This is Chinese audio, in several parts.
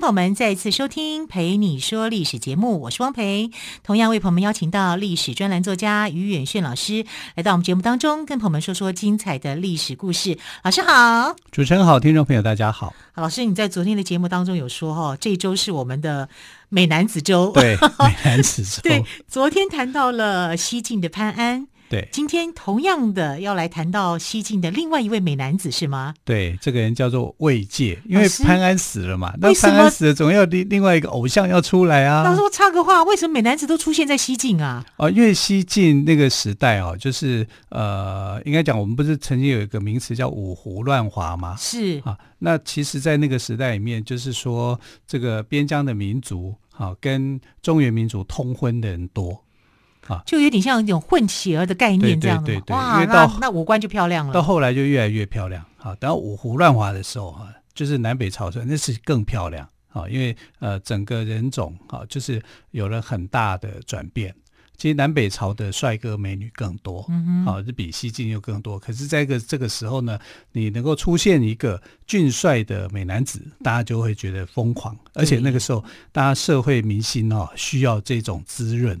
朋友们再次收听《陪你说历史》节目，我是汪培。同样为朋友们邀请到历史专栏作家于远炫老师来到我们节目当中，跟朋友们说说精彩的历史故事。老师好，主持人好，听众朋友大家好。老师，你在昨天的节目当中有说哈，这周是我们的美男子周，对，美男子周。对，昨天谈到了西晋的潘安。对，今天同样的要来谈到西晋的另外一位美男子是吗？对，这个人叫做魏介，因为潘安死了嘛，那潘安死了总要另另外一个偶像要出来啊。到时候插个话，为什么美男子都出现在西晋啊？哦，因为西晋那个时代哦，就是呃，应该讲我们不是曾经有一个名词叫五胡乱华吗？是啊，那其实，在那个时代里面，就是说这个边疆的民族啊，跟中原民族通婚的人多。就有点像一种混血儿的概念这样的，对对那那五官就漂亮了。到后来就越来越漂亮。好，等到五胡乱华的时候哈，就是南北朝时那是更漂亮。好，因为呃整个人种哈，就是有了很大的转变。其实南北朝的帅哥美女更多，好，是比西晋又更多。可是在这个这个时候呢，你能够出现一个俊帅的美男子，大家就会觉得疯狂。而且那个时候，大家社会民心哦需要这种滋润。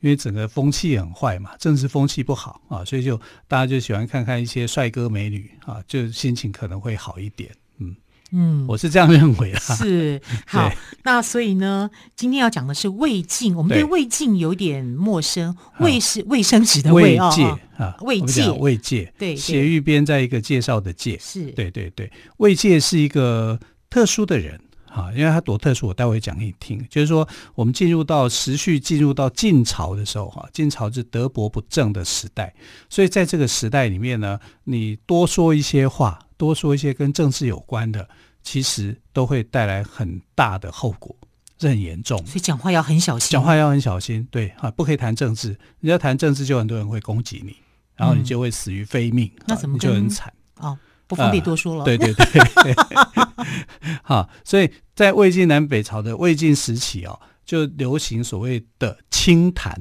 因为整个风气很坏嘛，政治风气不好啊，所以就大家就喜欢看看一些帅哥美女啊，就心情可能会好一点。嗯嗯，我是这样认为的。是 好，那所以呢，今天要讲的是胃镜，我们对胃镜有点陌生。魏是卫生纸的魏介啊，魏界，魏界，对，斜玉边在一个介绍的介，是对对对，魏界是一个特殊的人。啊，因为它多特殊，我待会讲给你听。就是说，我们进入到时序进入到晋朝的时候，哈，晋朝是德薄不正的时代，所以在这个时代里面呢，你多说一些话，多说一些跟政治有关的，其实都会带来很大的后果，这很严重。所以讲话要很小心，讲话要很小心，对啊，不可以谈政治。你要谈政治，就很多人会攻击你，然后你就会死于非命，嗯、那怎么你就很惨哦。不方便多说了。呃、对对对，好，所以在魏晋南北朝的魏晋时期哦，就流行所谓的清谈。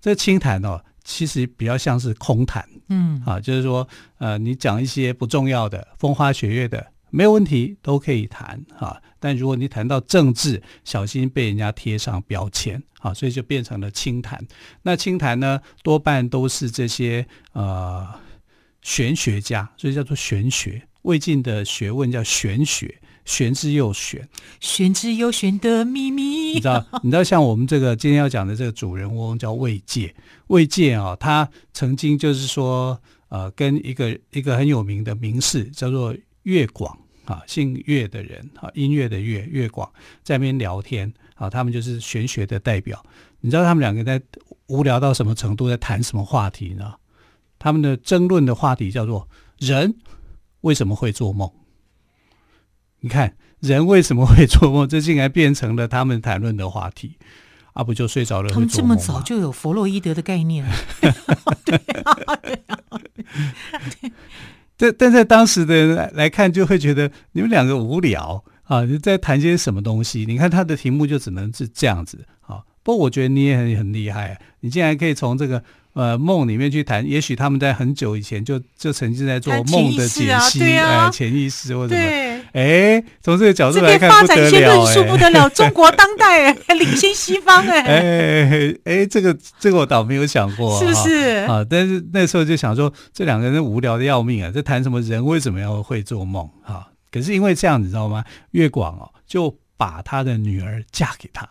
这清谈哦，其实比较像是空谈。嗯，啊，就是说，呃，你讲一些不重要的、风花雪月的，没有问题，都可以谈啊。但如果你谈到政治，小心被人家贴上标签啊。所以就变成了清谈。那清谈呢，多半都是这些呃。玄学家，所以叫做玄学。魏晋的学问叫玄学，玄之又玄，玄之又玄的秘密。你知道？你知道，像我们这个今天要讲的这个主人翁叫魏介。魏介啊，他曾经就是说，呃，跟一个一个很有名的名士叫做乐广啊，姓乐的人啊，音乐的乐，乐广在那边聊天啊，他们就是玄学的代表。你知道他们两个在无聊到什么程度，在谈什么话题呢？他们的争论的话题叫做“人为什么会做梦”。你看，人为什么会做梦？这竟然变成了他们谈论的话题。啊，不就睡着了？他们这么早就有弗洛伊德的概念了。对啊，对啊。但但在当时的人来来看，就会觉得你们两个无聊啊！你在谈些什么东西？你看他的题目就只能是这样子啊。不过我觉得你也很很厉害啊，你竟然可以从这个。呃，梦里面去谈，也许他们在很久以前就就曾经在做梦的解析，哎、啊，潜意识或者什么，哎，从这个角度来看，发展一些论述不得了，中国当代领先西方，哎，哎，哎，这个这个我倒没有想过，是不是？啊，但是那时候就想说，这两个人无聊的要命啊，在谈什么人为什么要会做梦啊？可是因为这样，你知道吗？乐广哦，就把他的女儿嫁给他。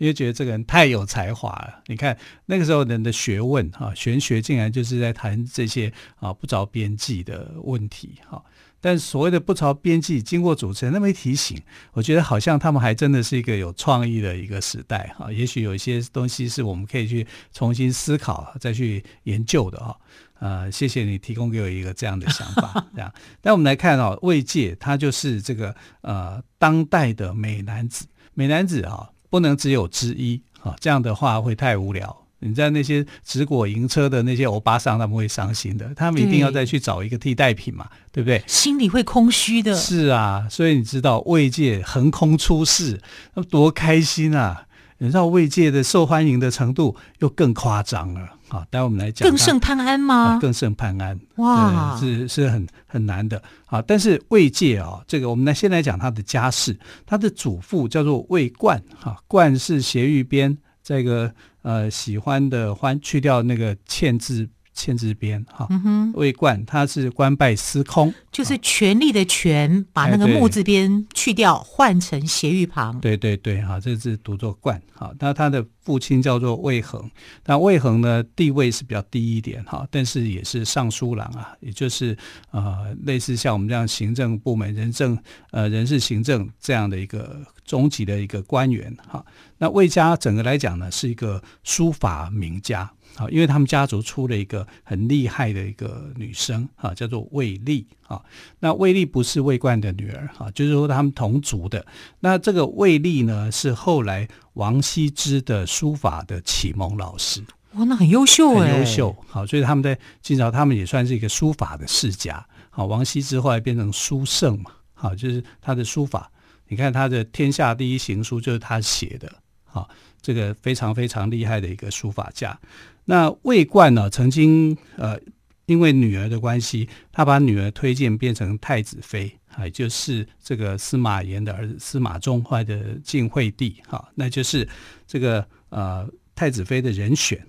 因为觉得这个人太有才华了，你看那个时候人的学问哈，玄学竟然就是在谈这些啊不着边际的问题哈。但所谓的不着边际，经过主持人那么一提醒，我觉得好像他们还真的是一个有创意的一个时代哈。也许有一些东西是我们可以去重新思考、再去研究的哈。呃，谢谢你提供给我一个这样的想法，这样。那我们来看啊，魏界他就是这个呃当代的美男子，美男子啊。不能只有之一啊，这样的话会太无聊。你在那些直果银车的那些欧巴桑，他们会伤心的，他们一定要再去找一个替代品嘛，对，对不对？心里会空虚的。是啊，所以你知道慰藉横空出世，那多开心啊！你知道慰藉的受欢迎的程度又更夸张了。好，待会我们来讲。更胜潘安吗？啊、更胜潘安。哇，是是很很难的。啊，但是慰藉啊，这个我们来先来讲他的家世。他的祖父叫做魏冠，哈，冠是斜玉边。这个呃，喜欢的欢去掉那个欠字欠字边哈，魏冠他是官拜司空，就是权力的权，把那个木字边去掉，换成斜玉旁。对对对，哈，这个字读作冠哈，那他的父亲叫做魏恒，那魏恒呢地位是比较低一点哈，但是也是尚书郎啊，也就是呃类似像我们这样行政部门人政呃人事行政这样的一个中级的一个官员哈。那魏家整个来讲呢，是一个书法名家啊，因为他们家族出了一个很厉害的一个女生啊，叫做魏丽啊。那魏丽不是魏冠的女儿啊，就是说他们同族的。那这个魏丽呢，是后来王羲之的书法的启蒙老师。哇，那很优秀哎，很优秀。好，所以他们在晋朝，他们也算是一个书法的世家。好，王羲之后来变成书圣嘛，好，就是他的书法。你看他的天下第一行书就是他写的。好，这个非常非常厉害的一个书法家。那魏冠呢，曾经呃，因为女儿的关系，他把女儿推荐变成太子妃，啊，就是这个司马炎的儿子司马衷，怀的晋惠帝，哈，那就是这个呃太子妃的人选。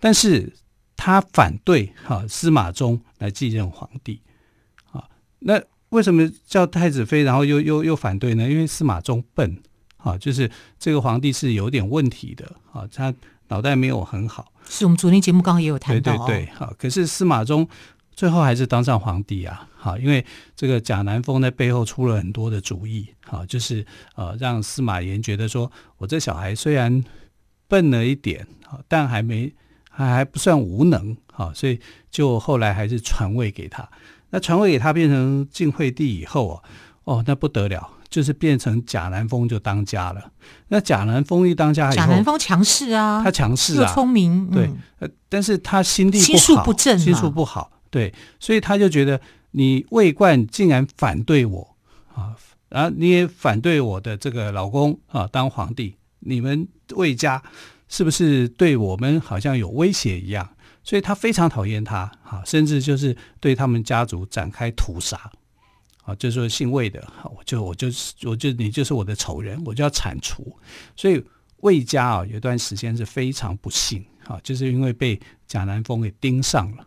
但是他反对哈司马衷来继任皇帝，啊，那为什么叫太子妃，然后又又又反对呢？因为司马衷笨。啊，就是这个皇帝是有点问题的啊，他脑袋没有很好。是我们昨天节目刚刚也有谈到，对对对，好，可是司马衷最后还是当上皇帝啊，好，因为这个贾南风在背后出了很多的主意，好，就是呃让司马炎觉得说，我这小孩虽然笨了一点，好，但还没还还不算无能，好，所以就后来还是传位给他。那传位给他变成晋惠帝以后啊，哦，那不得了。就是变成贾南风就当家了。那贾南风一当家以后，贾南风强势啊，他强势啊，聪明，对，呃，但是他心地心术不正，心术不好，对，所以他就觉得你魏冠竟然反对我啊，然后你也反对我的这个老公啊当皇帝，你们魏家是不是对我们好像有威胁一样？所以他非常讨厌他啊，甚至就是对他们家族展开屠杀。啊，就是说姓魏的，我就我就是我就你就是我的仇人，我就要铲除。所以魏家啊，有一段时间是非常不幸啊，就是因为被贾南风给盯上了。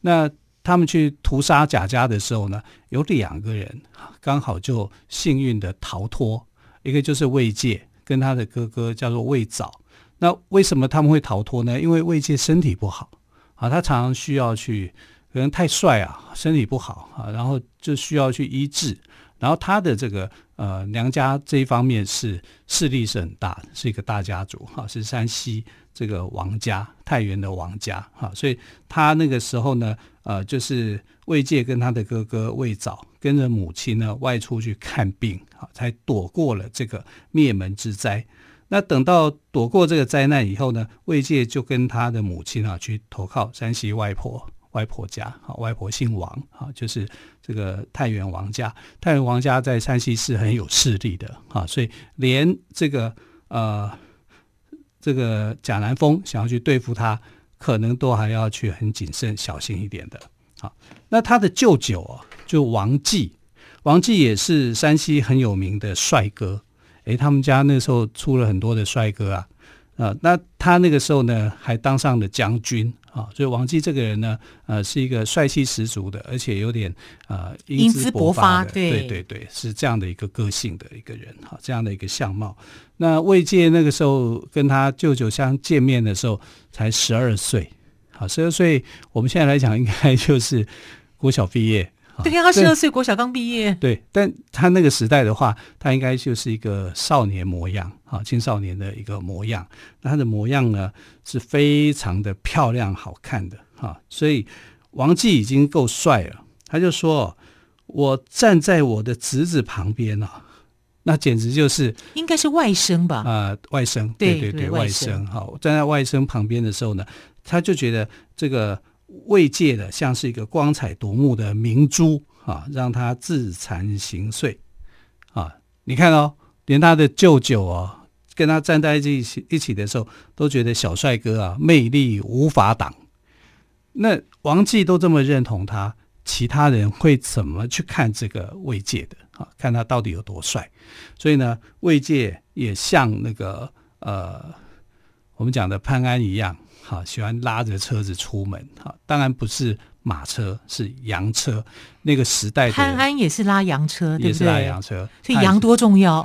那他们去屠杀贾家的时候呢，有两个人刚好就幸运的逃脱，一个就是魏介跟他的哥哥叫做魏藻。那为什么他们会逃脱呢？因为魏介身体不好啊，他常常需要去。可能太帅啊，身体不好啊，然后就需要去医治。然后他的这个呃娘家这一方面是势力是很大的，是一个大家族哈，是山西这个王家太原的王家哈，所以他那个时候呢，呃，就是魏介跟他的哥哥魏藻跟着母亲呢外出去看病啊，才躲过了这个灭门之灾。那等到躲过这个灾难以后呢，魏介就跟他的母亲啊去投靠山西外婆。外婆家，啊，外婆姓王，啊，就是这个太原王家。太原王家在山西是很有势力的，啊，所以连这个呃，这个贾南风想要去对付他，可能都还要去很谨慎、小心一点的。好，那他的舅舅啊，就王继，王继也是山西很有名的帅哥。诶，他们家那时候出了很多的帅哥啊。啊，那他那个时候呢，还当上了将军啊，所以王继这个人呢，呃，是一个帅气十足的，而且有点呃英姿勃发的，对对对，是这样的一个个性的一个人哈，这样的一个相貌。那魏介那个时候跟他舅舅相见面的时候，才十二岁，好，十二岁，我们现在来讲应该就是国小毕业。对呀，他十二岁，国小刚毕业。对，但他那个时代的话，他应该就是一个少年模样啊，青少年的一个模样。那他的模样呢，是非常的漂亮、好看的哈。所以王继已经够帅了，他就说：“我站在我的侄子旁边啊，那简直就是应该是外甥吧？啊、呃，外甥，对对对，外甥。好，站在外甥旁边的时候呢，他就觉得这个慰藉的像是一个光彩夺目的明珠啊，让他自惭形秽啊。你看哦，连他的舅舅哦，跟他站在一起一起的时候，都觉得小帅哥啊，魅力无法挡。那王继都这么认同他，其他人会怎么去看这个慰藉的？啊，看他到底有多帅，所以呢，慰藉也像那个呃，我们讲的潘安一样，哈，喜欢拉着车子出门，哈，当然不是马车，是羊车。那个时代的潘安也是拉羊车，对不对？也是拉羊车，所以羊多重要，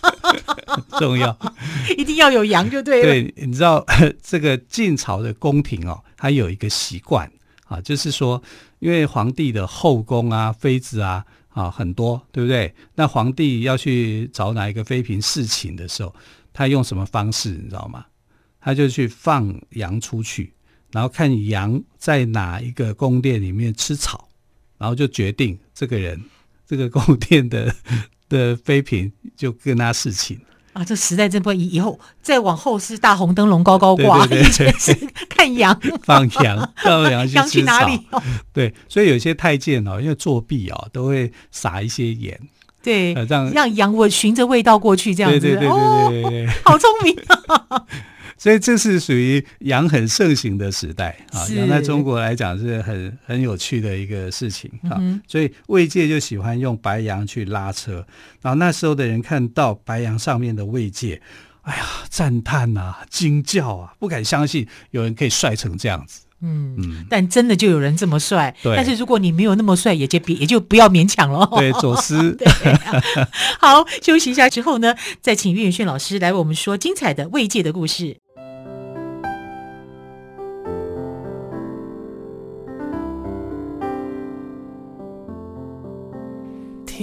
重要，一定要有羊就对了。对，你知道 这个晋朝的宫廷哦，它有一个习惯啊，就是说，因为皇帝的后宫啊，妃子啊。啊，很多，对不对？那皇帝要去找哪一个妃嫔侍寝的时候，他用什么方式，你知道吗？他就去放羊出去，然后看羊在哪一个宫殿里面吃草，然后就决定这个人，这个宫殿的 的妃嫔就跟他侍寝。啊，这时代真不以以后再往后是大红灯笼高高挂，对对对对，以前 是看羊放羊，放羊去吃草。羊去哪里？哦？对，所以有些太监哦，因为作弊哦，都会撒一些盐，对，呃、让让羊我循着味道过去，这样子，对对对对对对，对、哦，好聪明啊！所以这是属于羊很盛行的时代啊，羊在中国来讲是很很有趣的一个事情啊。所以慰藉就喜欢用白羊去拉车，然后那时候的人看到白羊上面的慰藉，哎呀，赞叹啊，惊叫啊，不敢相信有人可以帅成这样子。嗯嗯，但真的就有人这么帅。对，但是如果你没有那么帅，也就别也就不要勉强了。对，左思。对，好，休息一下之后呢，再请岳远逊老师来为我们说精彩的慰藉的故事。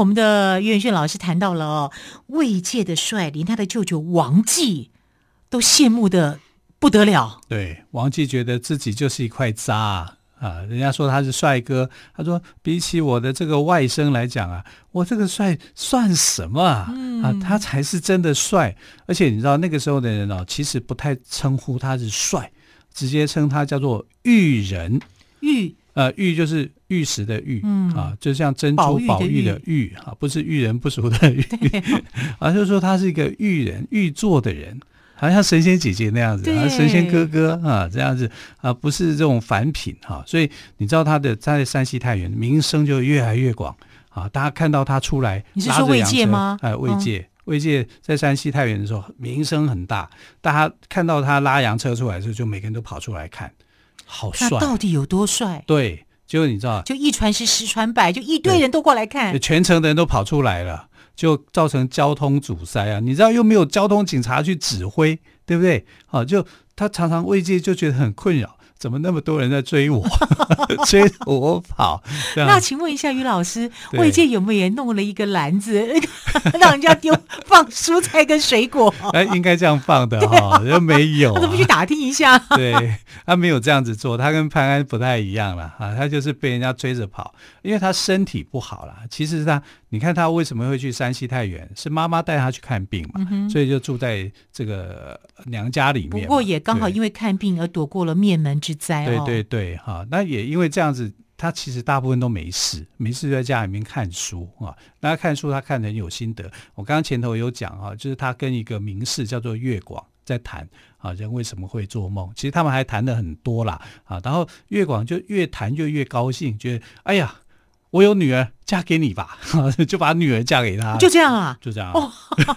我们的岳远逊老师谈到了哦，慰藉的帅，连他的舅舅王继都羡慕的不得了。对，王继觉得自己就是一块渣啊！人家说他是帅哥，他说比起我的这个外甥来讲啊，我这个帅算什么啊？嗯、啊，他才是真的帅。而且你知道那个时候的人哦，其实不太称呼他是帅，直接称他叫做玉人玉。呃，玉就是玉石的玉，嗯啊，就像珍珠宝玉的玉啊，不是遇人不淑的玉，而、啊、就是说他是一个玉人，玉做的人，好像神仙姐姐那样子，啊，神仙哥哥啊这样子啊，不是这种凡品哈、啊，所以你知道他的他在山西太原名声就越来越广啊，大家看到他出来，你是说慰藉吗？哎，慰藉，慰藉在山西太原的时候名声很大，大家看到他拉洋车出来的时候，就每个人都跑出来看。好帅！到底有多帅？对，就你知道，就一传十，十传百，就一堆人都过来看，全城的人都跑出来了，就造成交通阻塞啊！你知道又没有交通警察去指挥，对不对？好，就他常常慰藉就觉得很困扰。怎么那么多人在追我，追着我跑？那请问一下于老师，慰藉有没有也弄了一个篮子，让人家丢放蔬菜跟水果？哎，应该这样放的哈，又、啊、没有、啊。他怎么不去打听一下？对，他没有这样子做，他跟潘安不太一样了啊，他就是被人家追着跑，因为他身体不好了。其实他，你看他为什么会去山西太原？是妈妈带他去看病嘛、嗯，所以就住在这个娘家里面。不过也刚好因为看病而躲过了灭门之灾。对对对，哈，那也因为这样子，他其实大部分都没事，没事就在家里面看书啊。那他看书，他看得很有心得。我刚刚前头有讲啊，就是他跟一个名士叫做乐广在谈啊，人为什么会做梦？其实他们还谈得很多啦啊。然后越广就越谈就越高兴，觉得哎呀。我有女儿，嫁给你吧，就把女儿嫁给他，就这样啊，就这样，哦，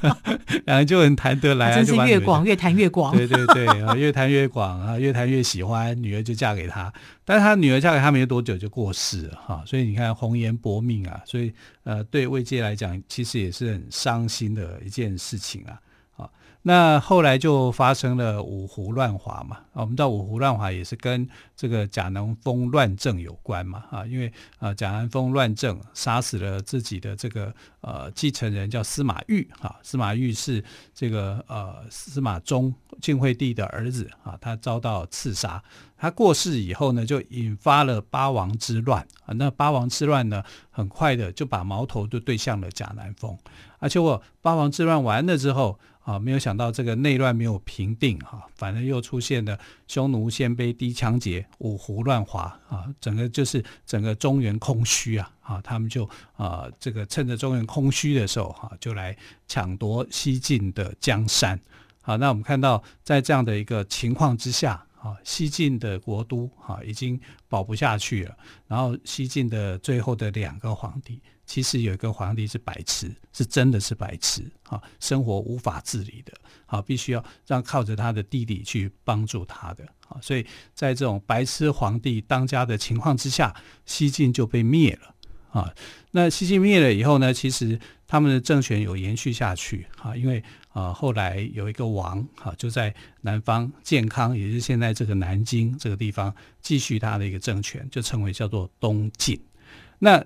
两人就很谈得来，啊，真是越广越谈越广，对对对啊，越谈越广啊，越谈越喜欢，女儿就嫁给他，但是他女儿嫁给他没多久就过世了哈，所以你看红颜薄命啊，所以呃，对魏界来讲，其实也是很伤心的一件事情啊。那后来就发生了五胡乱华嘛，啊，我们知道五胡乱华也是跟这个贾南风乱政有关嘛，啊，因为啊贾南风乱政杀死了自己的这个呃继承人叫司马昱，哈，司马昱是这个呃司马衷晋惠帝的儿子啊，他遭到刺杀，他过世以后呢，就引发了八王之乱啊，那八王之乱呢，很快的就把矛头就对向了贾南风，而且我八王之乱完了之后。啊，没有想到这个内乱没有平定哈，反而又出现了匈奴鲜卑氐羌结五胡乱华啊，整个就是整个中原空虚啊啊，他们就啊这个趁着中原空虚的时候哈，就来抢夺西晋的江山。好，那我们看到在这样的一个情况之下啊，西晋的国都哈已经保不下去了，然后西晋的最后的两个皇帝。其实有一个皇帝是白痴，是真的是白痴啊，生活无法自理的，啊，必须要让靠着他的弟弟去帮助他的，啊，所以在这种白痴皇帝当家的情况之下，西晋就被灭了，啊，那西晋灭了以后呢，其实他们的政权有延续下去，啊，因为啊后来有一个王，啊，就在南方建康，也就是现在这个南京这个地方继续他的一个政权，就称为叫做东晋，那。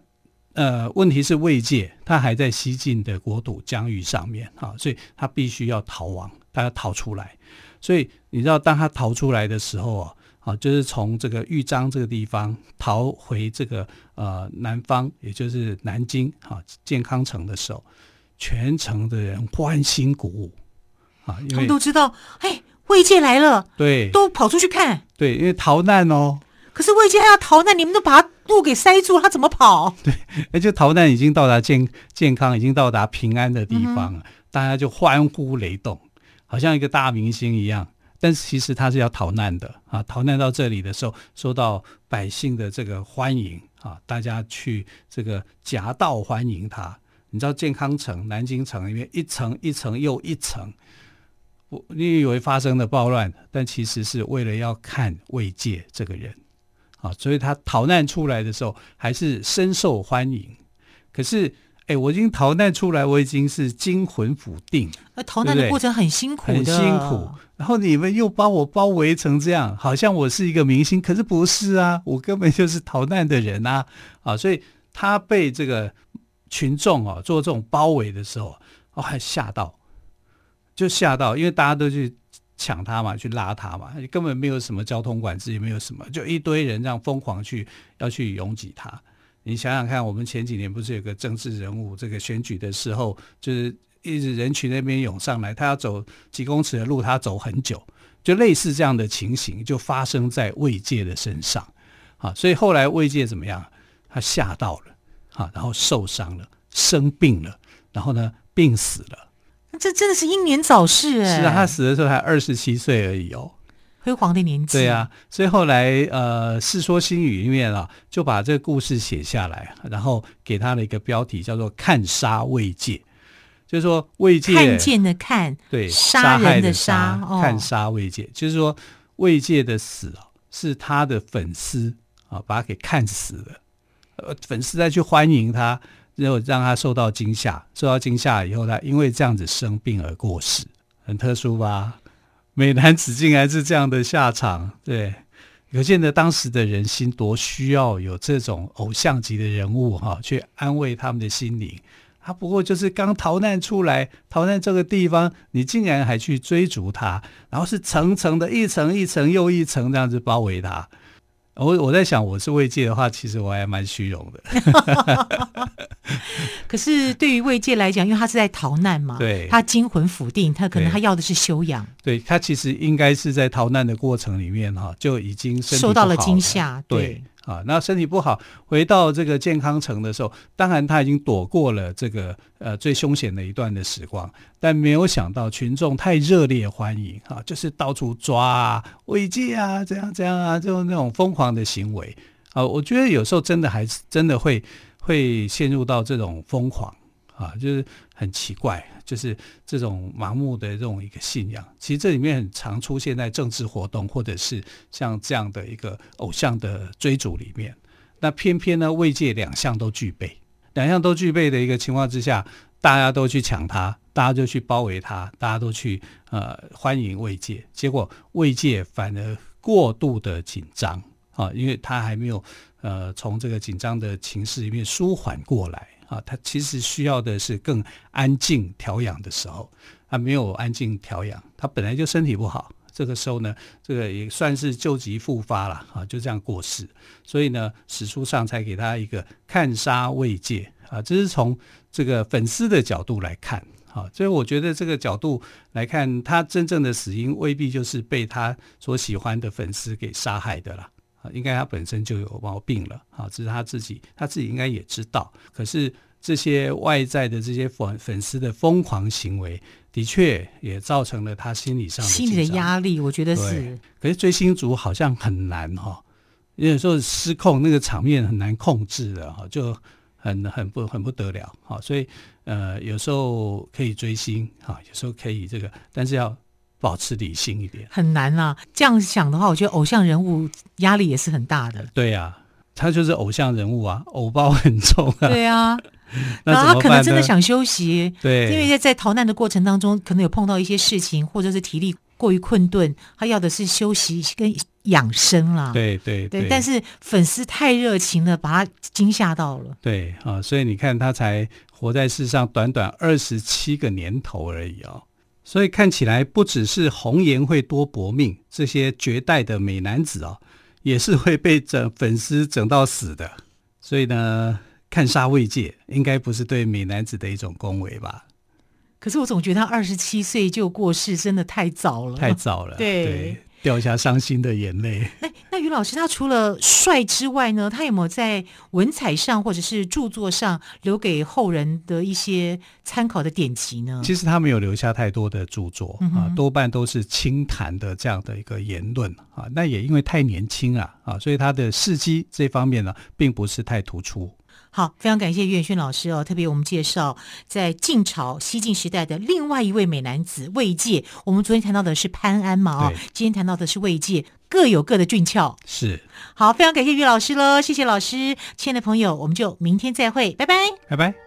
呃，问题是卫界他还在西晋的国土疆域上面啊，所以他必须要逃亡，他要逃出来。所以你知道，当他逃出来的时候啊，啊，就是从这个豫章这个地方逃回这个呃南方，也就是南京啊建康城的时候，全城的人欢欣鼓舞啊，因为他们都知道，哎，卫界来了，对，都跑出去看，对，因为逃难哦。可是卫介还要逃难，你们都把他路给塞住，他怎么跑？对，那 就逃难已经到达健健康，已经到达平安的地方了，嗯、大家就欢呼雷动，好像一个大明星一样。但是其实他是要逃难的啊，逃难到这里的时候，受到百姓的这个欢迎啊，大家去这个夹道欢迎他。你知道健康城、南京城里面一层一层又一层，我你以为发生了暴乱，但其实是为了要看卫介这个人。啊，所以他逃难出来的时候还是深受欢迎。可是，哎，我已经逃难出来，我已经是惊魂甫定。那逃难的过程很辛苦的，很辛苦。然后你们又把我包围成这样，好像我是一个明星，可是不是啊，我根本就是逃难的人啊！啊，所以他被这个群众啊做这种包围的时候，哦，还吓到，就吓到，因为大家都去。抢他嘛，去拉他嘛，根本没有什么交通管制，也没有什么，就一堆人这样疯狂去要去拥挤他。你想想看，我们前几年不是有个政治人物，这个选举的时候，就是一直人群那边涌上来，他要走几公尺的路，他走很久，就类似这样的情形，就发生在卫介的身上。啊，所以后来卫介怎么样？他吓到了，啊，然后受伤了，生病了，然后呢，病死了。这真的是英年早逝哎！是啊，他死的时候才二十七岁而已哦，辉煌的年纪。对啊，所以后来呃，《世说新语》里面啊，就把这个故事写下来，然后给他的一个标题叫做“看杀卫介”，就是说卫介看见的看，对，杀人的杀，看杀卫介，就是说卫介的死啊，是他的粉丝啊把他给看死了，呃，粉丝再去欢迎他。然后让他受到惊吓，受到惊吓以后，他因为这样子生病而过世，很特殊吧？美男子竟然是这样的下场，对，可见得当时的人心多需要有这种偶像级的人物哈，去安慰他们的心灵。他不过就是刚逃难出来，逃难这个地方，你竟然还去追逐他，然后是层层的，一层一层又一层这样子包围他。我我在想，我是慰藉的话，其实我还蛮虚荣的。可是对于慰藉来讲，因为他是在逃难嘛，对，他惊魂甫定，他可能他要的是修养。对，他其实应该是在逃难的过程里面哈，就已经受到了惊吓。对。对啊，那身体不好，回到这个健康城的时候，当然他已经躲过了这个呃最凶险的一段的时光，但没有想到群众太热烈欢迎啊，就是到处抓啊、违纪啊，这样这样啊，就那种疯狂的行为。啊，我觉得有时候真的还是真的会会陷入到这种疯狂啊，就是很奇怪，就是这种盲目的这种一个信仰。其实这里面很常出现在政治活动，或者是像这样的一个偶像的追逐里面。那偏偏呢，慰藉两项都具备，两项都具备的一个情况之下，大家都去抢他，大家就去包围他，大家都去呃欢迎慰藉，结果慰藉反而过度的紧张啊，因为他还没有呃从这个紧张的情势里面舒缓过来啊，他其实需要的是更安静调养的时候，他没有安静调养，他本来就身体不好。这个时候呢，这个也算是旧疾复发了啊，就这样过世。所以呢，史书上才给他一个看杀卫介啊，这是从这个粉丝的角度来看啊。所以我觉得这个角度来看，他真正的死因未必就是被他所喜欢的粉丝给杀害的啦。啊，应该他本身就有毛病了啊，只是他自己他自己应该也知道。可是这些外在的这些粉粉丝的疯狂行为。的确也造成了他心理上的心理的压力，我觉得是。可是追星族好像很难哈，有时候失控，那个场面很难控制的哈，就很很不很不得了哈。所以呃，有时候可以追星哈，有时候可以这个，但是要保持理性一点。很难啊，这样想的话，我觉得偶像人物压力也是很大的。对呀，他就是偶像人物啊，偶包很重啊。对啊。然后他可能真的想休息，对，因为在在逃难的过程当中，可能有碰到一些事情，或者是体力过于困顿，他要的是休息跟养生啦。对对对，对，但是粉丝太热情了，把他惊吓到了。对啊，所以你看他才活在世上短短二十七个年头而已哦，所以看起来不只是红颜会多薄命，这些绝代的美男子哦，也是会被整粉丝整到死的。所以呢。看杀慰藉，应该不是对美男子的一种恭维吧？可是我总觉得他二十七岁就过世，真的太早了，太早了。对，对，掉下伤心的眼泪。那那于老师，他除了帅之外呢，他有没有在文采上或者是著作上留给后人的一些参考的典籍呢？其实他没有留下太多的著作、嗯、啊，多半都是清谈的这样的一个言论啊。那也因为太年轻啊啊，所以他的事迹这方面呢，并不是太突出。好，非常感谢岳远轩老师哦。特别我们介绍在晋朝西晋时代的另外一位美男子卫介。我们昨天谈到的是潘安嘛，哦，今天谈到的是卫介，各有各的俊俏。是，好，非常感谢岳老师喽，谢谢老师。亲爱的朋友，我们就明天再会，拜拜，拜拜。